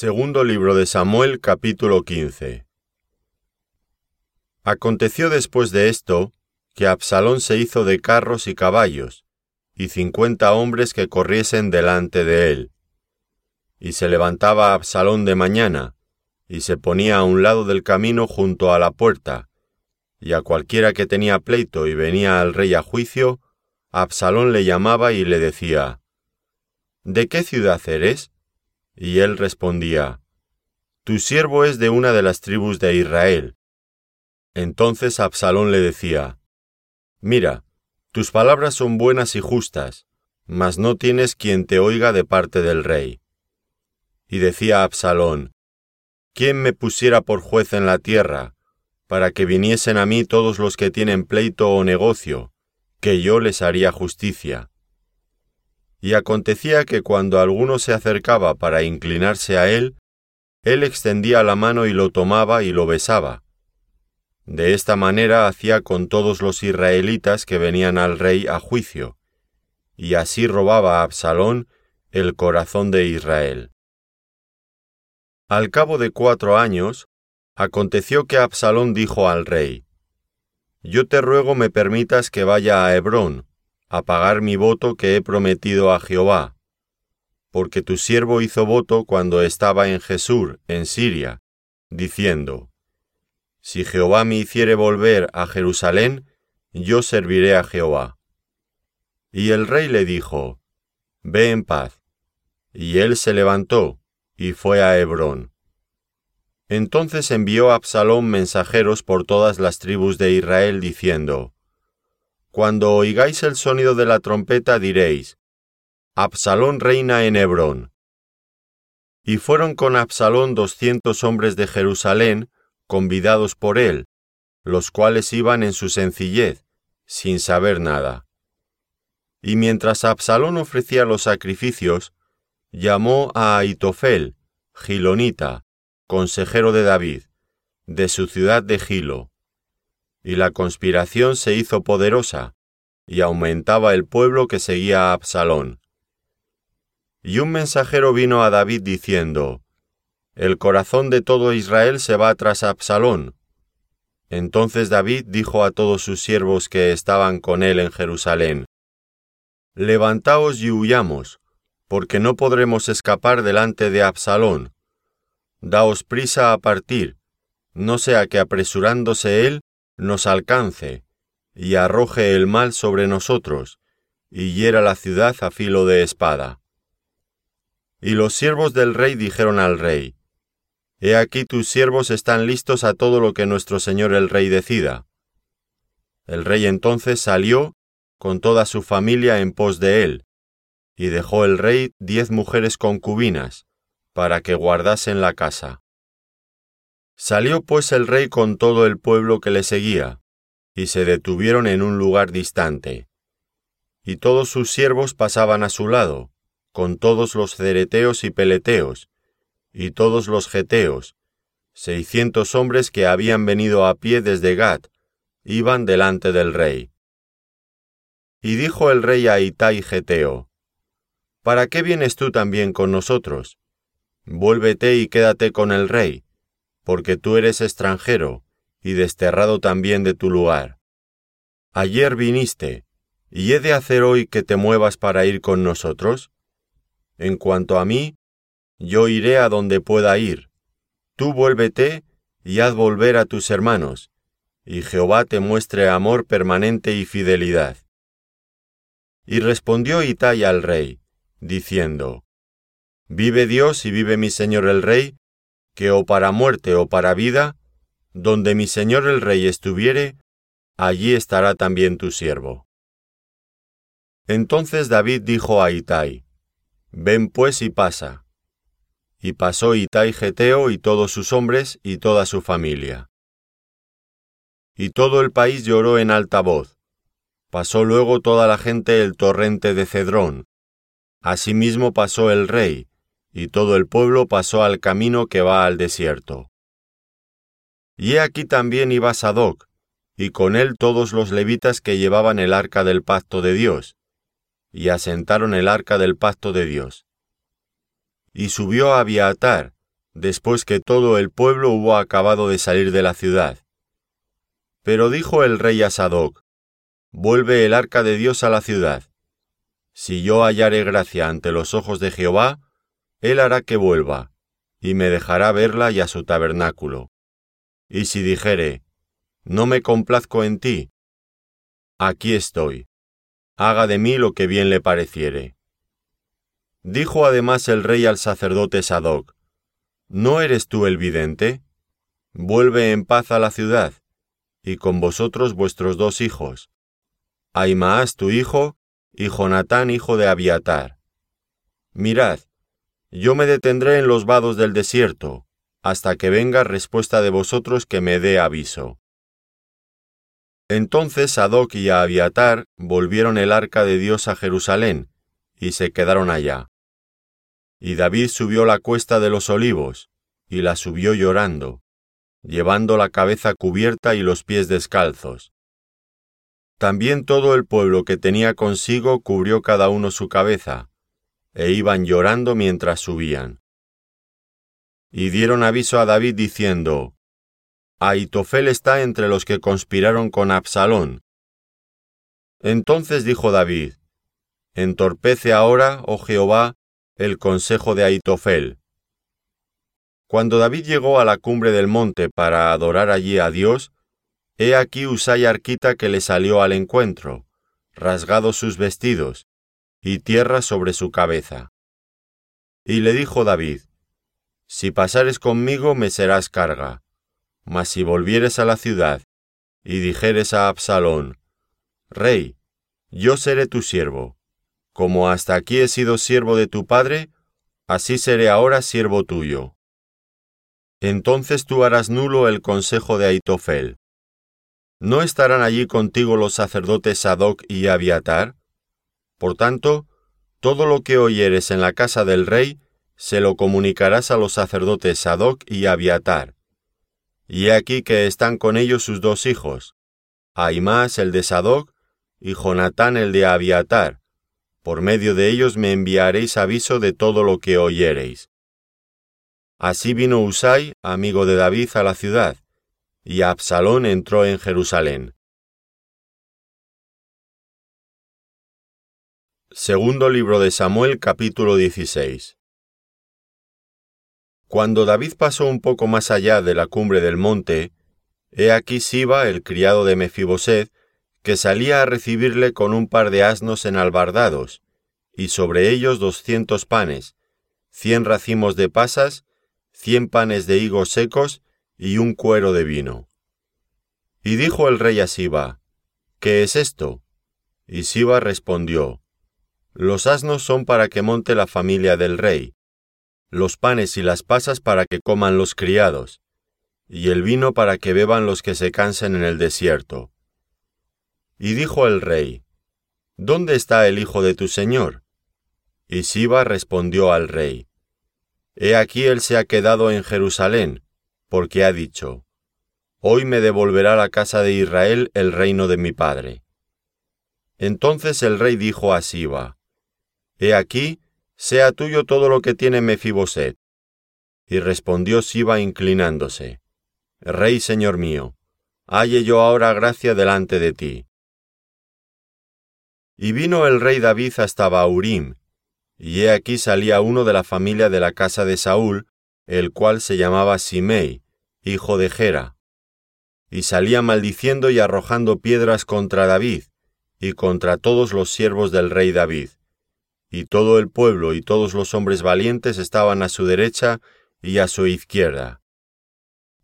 Segundo libro de Samuel capítulo 15 Aconteció después de esto, que Absalón se hizo de carros y caballos, y cincuenta hombres que corriesen delante de él. Y se levantaba Absalón de mañana, y se ponía a un lado del camino junto a la puerta, y a cualquiera que tenía pleito y venía al rey a juicio, Absalón le llamaba y le decía, ¿De qué ciudad eres? Y él respondía, Tu siervo es de una de las tribus de Israel. Entonces Absalón le decía, Mira, tus palabras son buenas y justas, mas no tienes quien te oiga de parte del rey. Y decía Absalón, ¿quién me pusiera por juez en la tierra, para que viniesen a mí todos los que tienen pleito o negocio, que yo les haría justicia? Y acontecía que cuando alguno se acercaba para inclinarse a él, él extendía la mano y lo tomaba y lo besaba. De esta manera hacía con todos los israelitas que venían al rey a juicio, y así robaba a Absalón el corazón de Israel. Al cabo de cuatro años, aconteció que Absalón dijo al rey, Yo te ruego me permitas que vaya a Hebrón, a pagar mi voto que he prometido a Jehová, porque tu siervo hizo voto cuando estaba en Jesús, en Siria, diciendo, Si Jehová me hiciere volver a Jerusalén, yo serviré a Jehová. Y el rey le dijo, Ve en paz. Y él se levantó, y fue a Hebrón. Entonces envió Absalón mensajeros por todas las tribus de Israel, diciendo, cuando oigáis el sonido de la trompeta diréis, Absalón reina en Hebrón. Y fueron con Absalón doscientos hombres de Jerusalén, convidados por él, los cuales iban en su sencillez, sin saber nada. Y mientras Absalón ofrecía los sacrificios, llamó a Aitofel, Gilonita, consejero de David, de su ciudad de Gilo, y la conspiración se hizo poderosa, y aumentaba el pueblo que seguía a Absalón. Y un mensajero vino a David diciendo, El corazón de todo Israel se va tras Absalón. Entonces David dijo a todos sus siervos que estaban con él en Jerusalén, Levantaos y huyamos, porque no podremos escapar delante de Absalón. Daos prisa a partir, no sea que apresurándose él nos alcance, y arroje el mal sobre nosotros, y hiera la ciudad a filo de espada. Y los siervos del rey dijeron al rey, He aquí tus siervos están listos a todo lo que nuestro señor el rey decida. El rey entonces salió con toda su familia en pos de él, y dejó el rey diez mujeres concubinas, para que guardasen la casa. Salió pues el rey con todo el pueblo que le seguía, y se detuvieron en un lugar distante. Y todos sus siervos pasaban a su lado, con todos los cereteos y peleteos, y todos los geteos, seiscientos hombres que habían venido a pie desde Gat, iban delante del rey. Y dijo el rey a Itai Geteo, ¿Para qué vienes tú también con nosotros? Vuélvete y quédate con el rey porque tú eres extranjero y desterrado también de tu lugar. Ayer viniste, ¿y he de hacer hoy que te muevas para ir con nosotros? En cuanto a mí, yo iré a donde pueda ir. Tú vuélvete y haz volver a tus hermanos, y Jehová te muestre amor permanente y fidelidad. Y respondió Itai al rey, diciendo, Vive Dios y vive mi señor el rey, que o para muerte o para vida, donde mi señor el rey estuviere, allí estará también tu siervo. Entonces David dijo a Itai, Ven pues y pasa. Y pasó Itai Geteo y todos sus hombres y toda su familia. Y todo el país lloró en alta voz. Pasó luego toda la gente el torrente de Cedrón. Asimismo pasó el rey, y todo el pueblo pasó al camino que va al desierto. Y he aquí también iba Sadoc, y con él todos los levitas que llevaban el arca del pacto de Dios, y asentaron el arca del pacto de Dios. Y subió a Abiatar, después que todo el pueblo hubo acabado de salir de la ciudad. Pero dijo el rey a Sadoc, Vuelve el arca de Dios a la ciudad. Si yo hallare gracia ante los ojos de Jehová, él hará que vuelva, y me dejará verla y a su tabernáculo. Y si dijere, No me complazco en ti, aquí estoy, haga de mí lo que bien le pareciere. Dijo además el rey al sacerdote Sadoc, ¿No eres tú el vidente? Vuelve en paz a la ciudad, y con vosotros vuestros dos hijos, Aimaas tu hijo, y Jonatán hijo de Abiatar. Mirad, yo me detendré en los vados del desierto, hasta que venga respuesta de vosotros que me dé aviso. Entonces Sadoc y Abiatar volvieron el arca de Dios a Jerusalén, y se quedaron allá. Y David subió la cuesta de los olivos, y la subió llorando, llevando la cabeza cubierta y los pies descalzos. También todo el pueblo que tenía consigo cubrió cada uno su cabeza, e iban llorando mientras subían. Y dieron aviso a David diciendo, Aitofel está entre los que conspiraron con Absalón. Entonces dijo David, Entorpece ahora, oh Jehová, el consejo de Aitofel. Cuando David llegó a la cumbre del monte para adorar allí a Dios, he aquí Usai Arquita que le salió al encuentro, rasgados sus vestidos, y tierra sobre su cabeza. Y le dijo David, Si pasares conmigo me serás carga, mas si volvieres a la ciudad, y dijeres a Absalón, Rey, yo seré tu siervo, como hasta aquí he sido siervo de tu padre, así seré ahora siervo tuyo. Entonces tú harás nulo el consejo de Aitofel. ¿No estarán allí contigo los sacerdotes Sadoc y Abiatar? Por tanto, todo lo que oyeres en la casa del rey, se lo comunicarás a los sacerdotes Sadoc y Abiatar. Y he aquí que están con ellos sus dos hijos, Aimás el de Sadoc y Jonatán el de Abiatar, por medio de ellos me enviaréis aviso de todo lo que oyereis. Así vino Usai, amigo de David, a la ciudad, y Absalón entró en Jerusalén. Segundo libro de Samuel capítulo 16 Cuando David pasó un poco más allá de la cumbre del monte, he aquí Siba, el criado de Mefiboset, que salía a recibirle con un par de asnos enalbardados, y sobre ellos doscientos panes, cien racimos de pasas, cien panes de higos secos y un cuero de vino. Y dijo el rey a Siba, ¿Qué es esto? Y Siba respondió, Los asnos son para que monte la familia del rey, los panes y las pasas para que coman los criados, y el vino para que beban los que se cansen en el desierto. Y dijo el rey, ¿Dónde está el hijo de tu señor? Y Siba respondió al rey, He aquí él se ha quedado en Jerusalén, porque ha dicho, Hoy me devolverá la casa de Israel el reino de mi padre. Entonces el rey dijo a Siba, He aquí, sea tuyo todo lo que tiene Mefiboset. Y respondió Siba inclinándose, Rey señor mío, halle yo ahora gracia delante de ti. Y vino el rey David hasta Baurim, y he aquí salía uno de la familia de la casa de Saúl, el cual se llamaba Simei, hijo de Gera, y salía maldiciendo y arrojando piedras contra David, y contra todos los siervos del rey David. Y todo el pueblo y todos los hombres valientes estaban a su derecha y a su izquierda.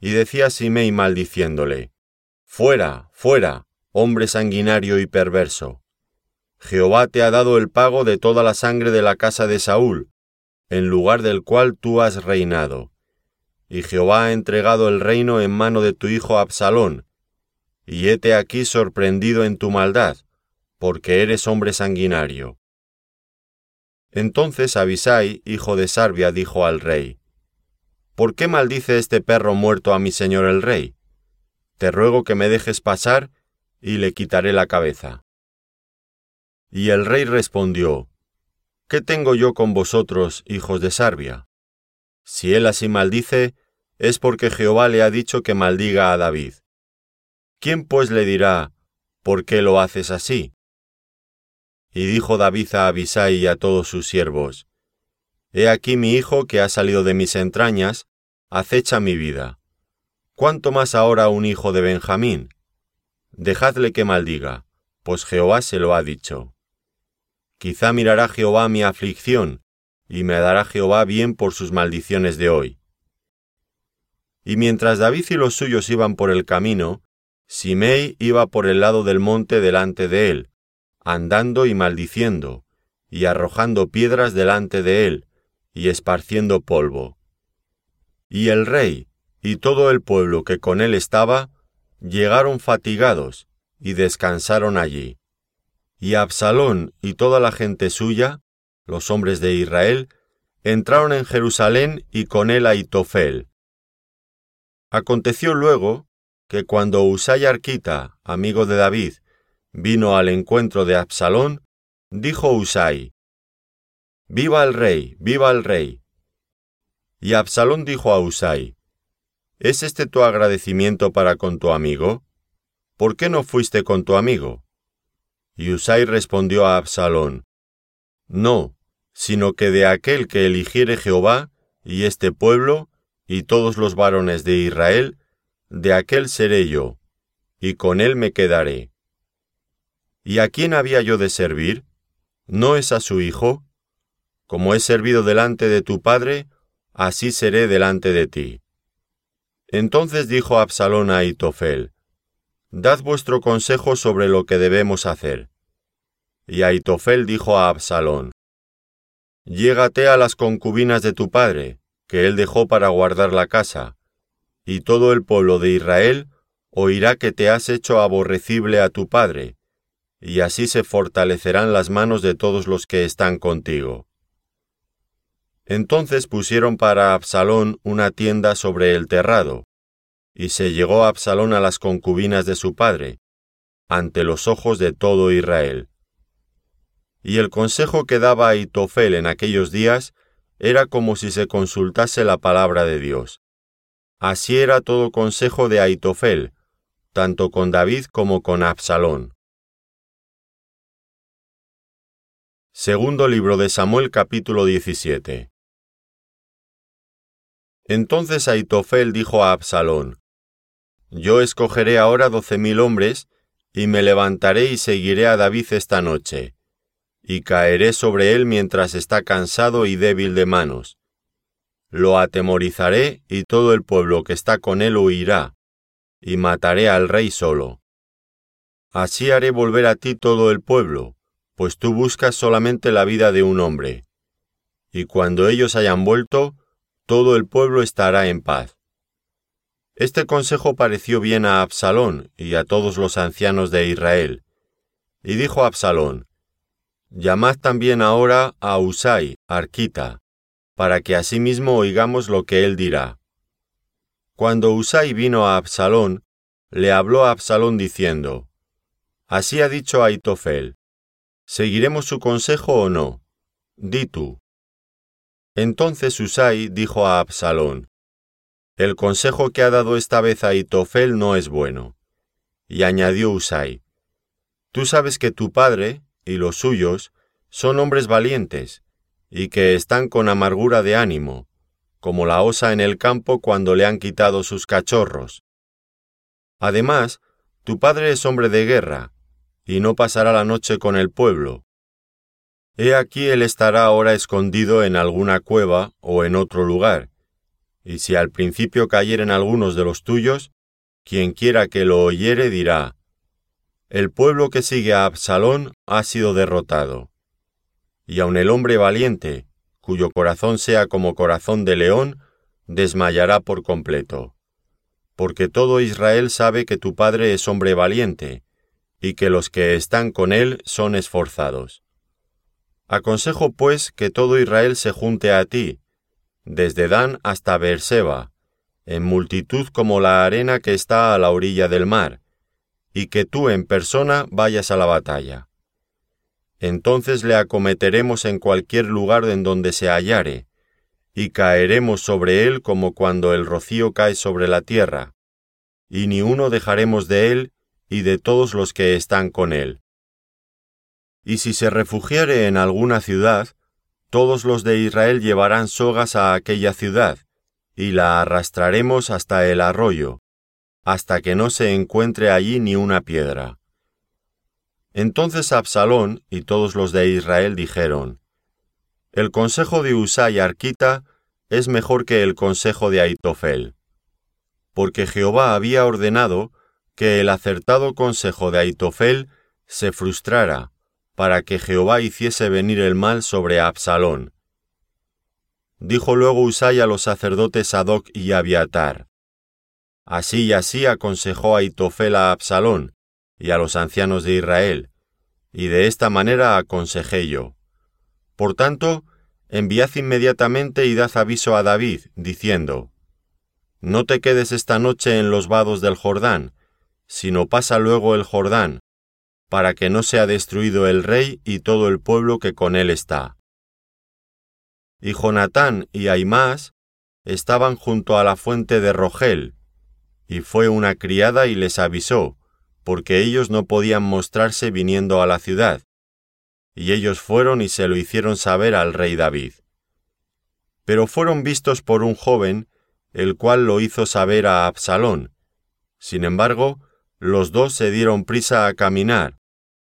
Y decía Simei maldiciéndole, Fuera, fuera, hombre sanguinario y perverso Jehová te ha dado el pago de toda la sangre de la casa de Saúl, en lugar del cual tú has reinado. Y Jehová ha entregado el reino en mano de tu hijo Absalón, y hete aquí sorprendido en tu maldad, porque eres hombre sanguinario. Entonces Abisai, hijo de Sarbia, dijo al rey, ¿Por qué maldice este perro muerto a mi señor el rey? Te ruego que me dejes pasar, y le quitaré la cabeza. Y el rey respondió, ¿Qué tengo yo con vosotros, hijos de Sarbia? Si él así maldice, es porque Jehová le ha dicho que maldiga a David. ¿Quién pues le dirá, ¿por qué lo haces así? Y dijo David a Abisai y a todos sus siervos, He aquí mi hijo que ha salido de mis entrañas, acecha mi vida. ¿Cuánto más ahora un hijo de Benjamín? Dejadle que maldiga, pues Jehová se lo ha dicho. Quizá mirará Jehová mi aflicción, y me dará Jehová bien por sus maldiciones de hoy. Y mientras David y los suyos iban por el camino, Simei iba por el lado del monte delante de él, andando y maldiciendo, y arrojando piedras delante de él, y esparciendo polvo. Y el rey y todo el pueblo que con él estaba llegaron fatigados y descansaron allí. Y Absalón y toda la gente suya, los hombres de Israel, entraron en Jerusalén y con él a Itofel. Aconteció luego que cuando Usay Arquita, amigo de David, vino al encuentro de Absalón, dijo Usai, Viva el rey, viva el rey. Y Absalón dijo a Usai, ¿Es este tu agradecimiento para con tu amigo? ¿Por qué no fuiste con tu amigo? Y Usai respondió a Absalón, No, sino que de aquel que eligiere Jehová, y este pueblo, y todos los varones de Israel, de aquel seré yo, y con él me quedaré. ¿Y a quién había yo de servir? ¿No es a su hijo? Como he servido delante de tu padre, así seré delante de ti. Entonces dijo Absalón a Aitofel, Dad vuestro consejo sobre lo que debemos hacer. Y Aitofel dijo a Absalón, Llégate a las concubinas de tu padre, que él dejó para guardar la casa, y todo el pueblo de Israel oirá que te has hecho aborrecible a tu padre, y así se fortalecerán las manos de todos los que están contigo. Entonces pusieron para Absalón una tienda sobre el terrado, y se llegó Absalón a las concubinas de su padre, ante los ojos de todo Israel. Y el consejo que daba Aitofel en aquellos días era como si se consultase la palabra de Dios. Así era todo consejo de Aitofel, tanto con David como con Absalón. Segundo libro de Samuel capítulo 17. Entonces Aitofel dijo a Absalón, Yo escogeré ahora doce mil hombres, y me levantaré y seguiré a David esta noche, y caeré sobre él mientras está cansado y débil de manos. Lo atemorizaré y todo el pueblo que está con él huirá, y mataré al rey solo. Así haré volver a ti todo el pueblo, pues tú buscas solamente la vida de un hombre. Y cuando ellos hayan vuelto, todo el pueblo estará en paz. Este consejo pareció bien a Absalón y a todos los ancianos de Israel. Y dijo Absalón, Llamad también ahora a Usai, Arquita, para que asimismo oigamos lo que él dirá. Cuando Usai vino a Absalón, le habló a Absalón diciendo, Así ha dicho Aitofel, ¿Seguiremos su consejo o no? Di tú. Entonces Usai dijo a Absalón, El consejo que ha dado esta vez Aitofel no es bueno. Y añadió Usai, Tú sabes que tu padre y los suyos son hombres valientes, y que están con amargura de ánimo, como la osa en el campo cuando le han quitado sus cachorros. Además, tu padre es hombre de guerra, y no pasará la noche con el pueblo. He aquí él estará ahora escondido en alguna cueva o en otro lugar, y si al principio cayeren algunos de los tuyos, quien quiera que lo oyere dirá, El pueblo que sigue a Absalón ha sido derrotado. Y aun el hombre valiente, cuyo corazón sea como corazón de león, desmayará por completo. Porque todo Israel sabe que tu padre es hombre valiente, y que los que están con él son esforzados. Aconsejo pues que todo Israel se junte a ti, desde Dan hasta Beerseba, en multitud como la arena que está a la orilla del mar, y que tú en persona vayas a la batalla. Entonces le acometeremos en cualquier lugar en donde se hallare, y caeremos sobre él como cuando el rocío cae sobre la tierra, y ni uno dejaremos de él y de todos los que están con él. Y si se refugiare en alguna ciudad, todos los de Israel llevarán sogas a aquella ciudad, y la arrastraremos hasta el arroyo, hasta que no se encuentre allí ni una piedra. Entonces Absalón y todos los de Israel dijeron, El consejo de Usai Arquita es mejor que el consejo de Aitofel, porque Jehová había ordenado que el acertado consejo de Aitofel se frustrara, para que Jehová hiciese venir el mal sobre Absalón. Dijo luego Usai a los sacerdotes Sadoc y Abiatar, Así y así aconsejó Aitofel a Absalón y a los ancianos de Israel, y de esta manera aconsejé yo. Por tanto, enviad inmediatamente y dad aviso a David, diciendo, No te quedes esta noche en los vados del Jordán, sino pasa luego el Jordán, para que no sea destruido el rey y todo el pueblo que con él está. Y Jonatán y Aimás estaban junto a la fuente de Rogel, y fue una criada y les avisó, porque ellos no podían mostrarse viniendo a la ciudad. Y ellos fueron y se lo hicieron saber al rey David. Pero fueron vistos por un joven, el cual lo hizo saber a Absalón. Sin embargo, los dos se dieron prisa a caminar,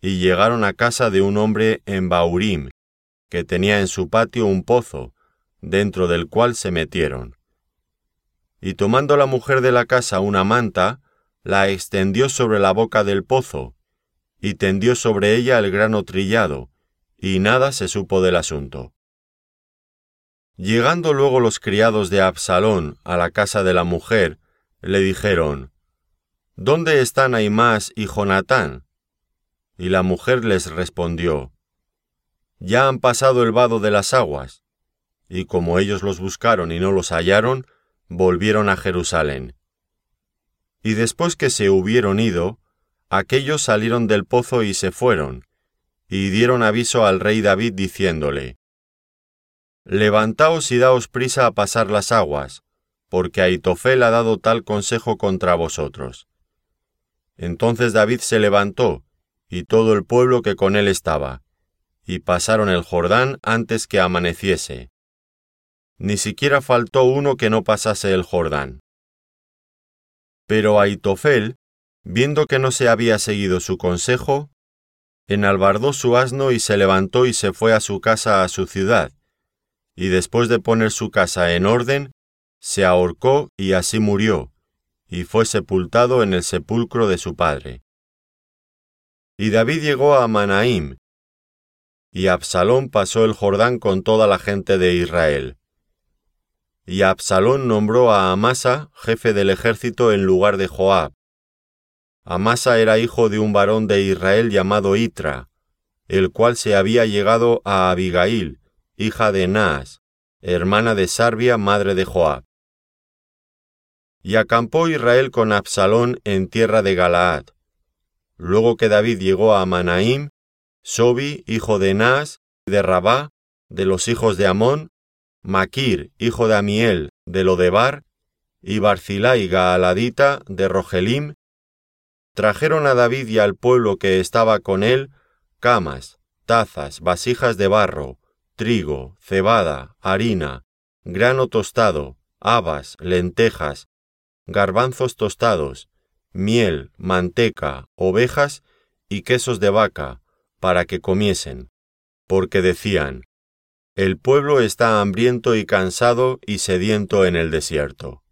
y llegaron a casa de un hombre en Baurim, que tenía en su patio un pozo, dentro del cual se metieron y tomando la mujer de la casa una manta, la extendió sobre la boca del pozo, y tendió sobre ella el grano trillado, y nada se supo del asunto. Llegando luego los criados de Absalón a la casa de la mujer, le dijeron, ¿Dónde están Aimás y Jonatán? Y la mujer les respondió, Ya han pasado el vado de las aguas. Y como ellos los buscaron y no los hallaron, volvieron a Jerusalén. Y después que se hubieron ido, aquellos salieron del pozo y se fueron, y dieron aviso al rey David diciéndole, Levantaos y daos prisa a pasar las aguas, porque Aitofel ha dado tal consejo contra vosotros. Entonces David se levantó, y todo el pueblo que con él estaba, y pasaron el Jordán antes que amaneciese. Ni siquiera faltó uno que no pasase el Jordán. Pero Aitofel, viendo que no se había seguido su consejo, enalbardó su asno y se levantó y se fue a su casa a su ciudad, y después de poner su casa en orden, se ahorcó y así murió, y fue sepultado en el sepulcro de su padre. Y David llegó a Manaim, y Absalón pasó el Jordán con toda la gente de Israel y Absalón nombró a Amasa jefe del ejército en lugar de Joab. Amasa era hijo de un varón de Israel llamado Itra, el cual se había llegado a Abigail, hija de Naas, hermana de Sarbia, madre de Joab. Y acampó Israel con Absalón en tierra de Galaad. Luego que David llegó a Manaim, Sobi, hijo de Naas, de Rabá, de los hijos de Amón, Maquir, hijo de Amiel, de Lodebar, y Barzilai Gaaladita, de Rogelim, trajeron a David y al pueblo que estaba con él camas, tazas, vasijas de barro, trigo, cebada, harina, grano tostado, habas, lentejas, garbanzos tostados, miel, manteca, ovejas y quesos de vaca, para que comiesen, porque decían, el pueblo está hambriento y cansado y sediento en el desierto.